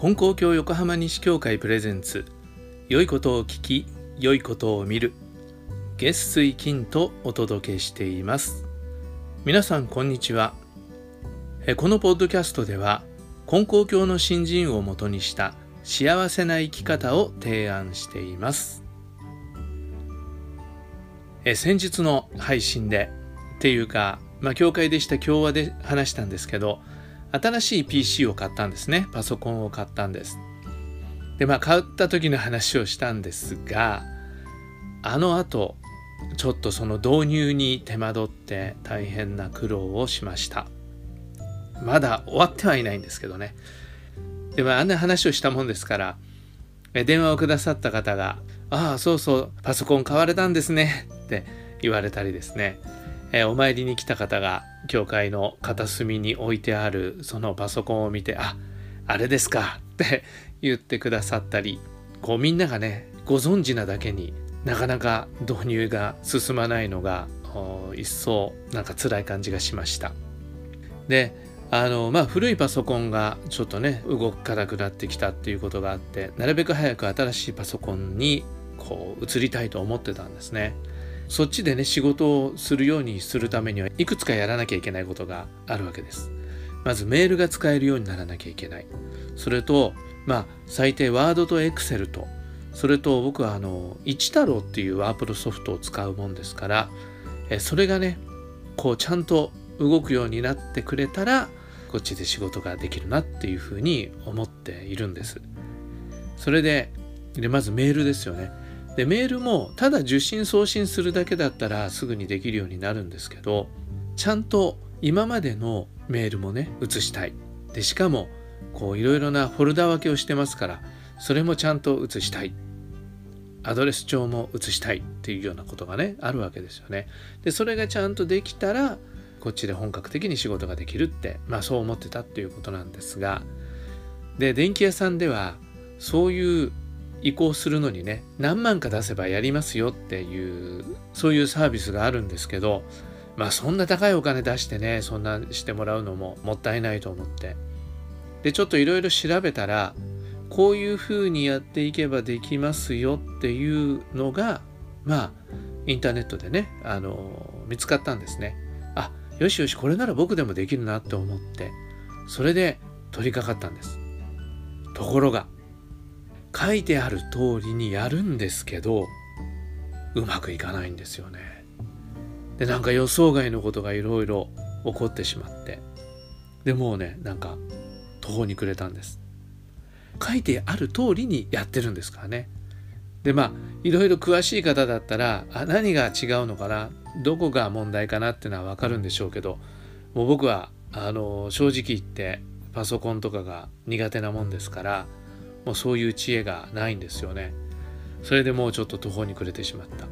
金光教横浜西教会プレゼンツ良いことを聞き良いことを見る月水金とお届けしています。皆さんこんにちは。このポッドキャストでは金光教の新人をもとにした幸せな生き方を提案しています。え先日の配信でっていうかまあ教会でした共和で話したんですけど新しい PC を買ったんですね。パソコンを買ったんです。で、まあ、買った時の話をしたんですが、あの後、ちょっとその導入に手間取って大変な苦労をしました。まだ終わってはいないんですけどね。でもああんな話をしたもんですから、電話をくださった方が、ああ、そうそう、パソコン買われたんですねって言われたりですね。えお参りに来た方が教会の片隅に置いてあるそのパソコンを見てああれですかって言ってくださったりこうみんながねご存知なだけになかなか導入が進まないのが一層なんか辛い感じがしました。であのまあ古いパソコンがちょっとね動かなくなってきたっていうことがあってなるべく早く新しいパソコンにこう移りたいと思ってたんですね。そっちでね仕事をするようにするためにはいくつかやらなきゃいけないことがあるわけです。まずメールが使えるようにならなきゃいけない。それとまあ最低ワードとエクセルと。それと僕はあの一太郎っていうワープロソフトを使うもんですからえそれがねこうちゃんと動くようになってくれたらこっちで仕事ができるなっていうふうに思っているんです。それででまずメールですよね。でメールもただ受信送信するだけだったらすぐにできるようになるんですけどちゃんと今までのメールもね移したい。でしかもこういろいろなフォルダ分けをしてますからそれもちゃんと移したい。アドレス帳も移したい。っていうようなことがねあるわけですよね。でそれがちゃんとできたらこっちで本格的に仕事ができるってまあそう思ってたっていうことなんですが。で電気屋さんではそういう移行するのにね何万か出せばやりますよっていうそういうサービスがあるんですけどまあそんな高いお金出してねそんなしてもらうのももったいないと思って。でちょっといろいろ調べたらこういうふうにやっていけばできますよっていうのがまあインターネットでねあの見つかったんですね。あよしよしこれなら僕でもできるなって思ってそれで取り掛かったんです。ところが書いてある通りにやるんですけどうまくいかないんですよね。でなんか予想外のことがいろいろ起こってしまってでもうねなんか途方に暮れたんです。書いてある通りにやってるんですからね。でまあいろいろ詳しい方だったらあ何が違うのかな？どこが問題かなっていうのは分かるんでしょうけどもう僕はあの正直言ってパソコンとかが苦手なもんですからもうそういう知恵がないんですよね。それでもうちょっと途方に暮れてしまった。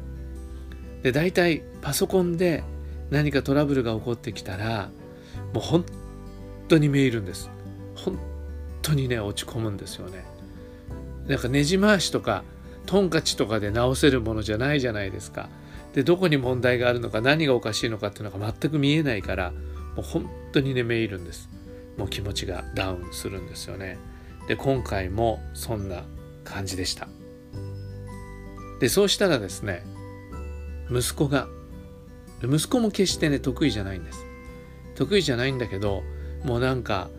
で大体パソコンで何かトラブルが起こってきたらもう本当にめいるんです。本当にね落ち込むんですよね。なんかねじ回しとかトンカチとかで直せるものじゃないじゃないですか。でどこに問題があるのか何がおかしいのかっていうのが全く見えないからもう本当にねめいるんです。もう気持ちがダウンするんですよね。で今回もそんな感じでした。でそうしたらですね息子が息子も決してね得意じゃないんです。得意じゃないんだけどもうなんか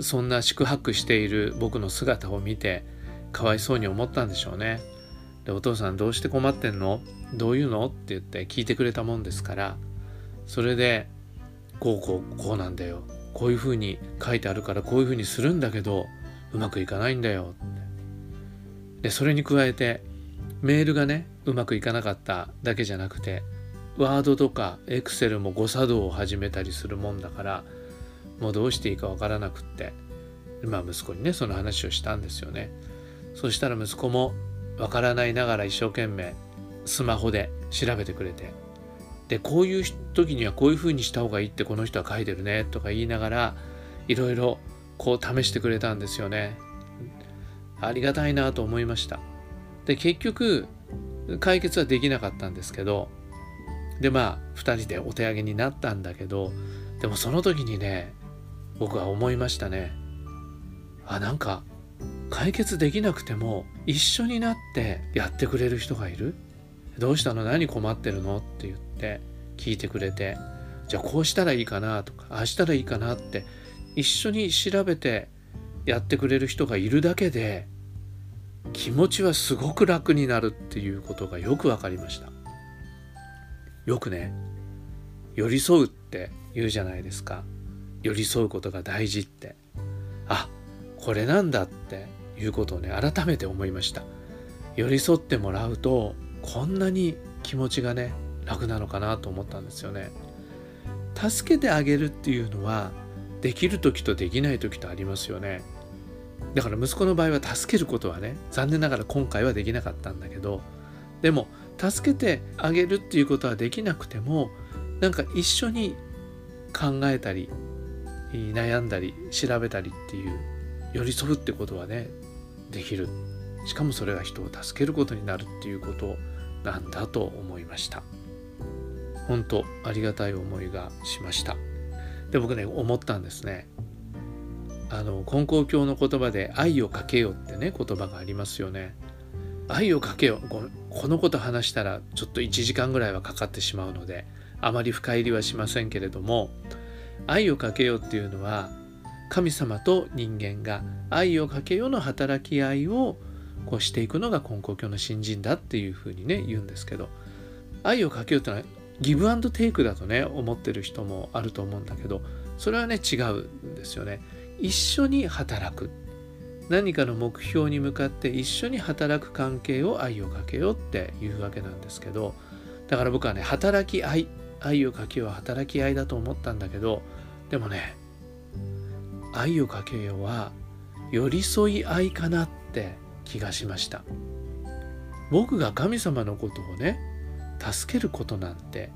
そんな宿泊している僕の姿を見てかわいそうに思ったんでしょうね。でお父さんどうして困ってんの？どういうの？って言って聞いてくれたもんですからそれでこうこうこうなんだよ。こういうふうに書いてあるからこういうふうにするんだけどうまくいかないんだよ。でそれに加えてメールがねうまくいかなかっただけじゃなくてワードとかエクセルも誤作動を始めたりするもんだからもうどうしていいかわからなくってまあ息子にねその話をしたんですよね。そしたら息子もわからないながら一生懸命スマホで調べてくれてでこういう時にはこういうふうにした方がいいってこの人は書いてるねとか言いながらいろいろこう試してくれたんですよね。ありがたいなと思いました。で結局解決はできなかったんですけどでまあ2人でお手上げになったんだけどでもその時にね僕は思いましたね。あなんか解決できなくても一緒になってやってくれる人がいる？どうしたの？何困ってるの？って言って聞いてくれてじゃあこうしたらいいかなとかああしたらいいかなって一緒に調べてやってくれる人がいるだけで気持ちはすごく楽になるっていうことがよく分かりました。よくね寄り添うって言うじゃないですか。寄り添うことが大事って。あこれなんだっていうことをね改めて思いました。寄り添ってもらうとこんなに気持ちがね楽なのかなと思ったんですよね。助けてあげるっていうのはできる時とできない時とありますよね。だから息子の場合は助けることはね残念ながら今回はできなかったんだけどでも助けてあげるっていうことはできなくてもなんか一緒に考えたり悩んだり調べたりっていう寄り添うってことはねできる。しかもそれが人を助けることになるっていうことなんだと思いました。本当ありがたい思いがしました。で僕ね思ったんですね。あの根高教の言葉で「愛をかけよ」ってね言葉がありますよね。愛をかけよこのこと話したらちょっと1時間ぐらいはかかってしまうのであまり深入りはしませんけれども愛をかけよっていうのは神様と人間が愛をかけよの働き合いをこうしていくのが根高教の新人だっていうふうにね言うんですけど愛をかけよってのはギブアンドテイクだとね思ってる人もあると思うんだけどそれはね違うんですよね。一緒に働く。何かの目標に向かって一緒に働く関係を愛をかけようっていうわけなんですけどだから僕はね働き合い愛をかけようは働き合いだと思ったんだけどでもね愛をかけようは寄り添い合いかなって気がしました。僕が神様のことをね助けることなんて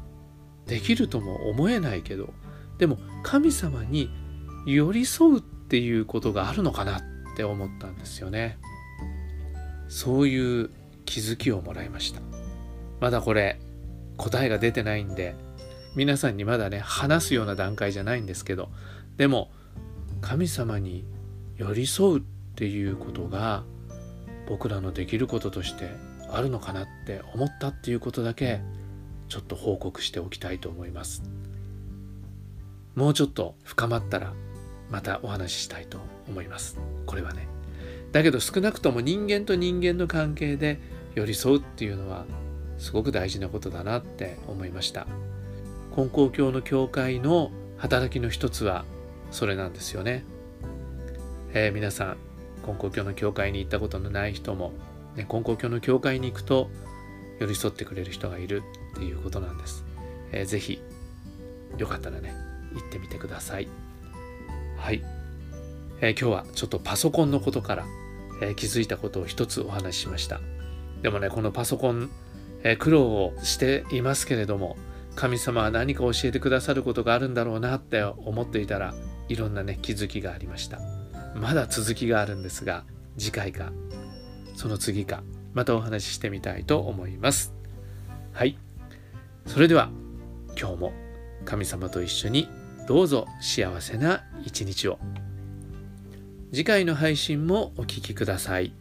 できるとも思えないけどでも神様に寄り添うっていうことがあるのかなって思ったんですよね。そういう気づきをもらいました。まだこれ答えが出てないんで皆さんにまだね話すような段階じゃないんですけどでも神様に寄り添うっていうことが僕らのできることとしてあるのかなって思ったっていうことだけちょっと報告しておきたいと思います。もうちょっと深まったらまたお話ししたいと思います。これはね。だけど少なくとも人間と人間の関係で寄り添うっていうのはすごく大事なことだなって思いました。根高教の教会の働きの一つはそれなんですよね、えー、皆さん根高教の教会に行ったことのない人も、ね、根高教の教会に行くと寄り添ってくれる人がいるっていうことなんです、えー、ぜひよかったらね行ってみてください。はい、えー、今日はちょっとパソコンのことから、えー、気づいたことを一つお話ししました。でもねこのパソコン、えー、苦労をしていますけれども神様は何か教えてくださることがあるんだろうなって思っていたらいろんなね気づきがありました。まだ続きがあるんですが次回か。その次かまたお話ししてみたいと思います。はい。それでは今日も神様と一緒にどうぞ幸せな一日を。次回の配信もお聴きください。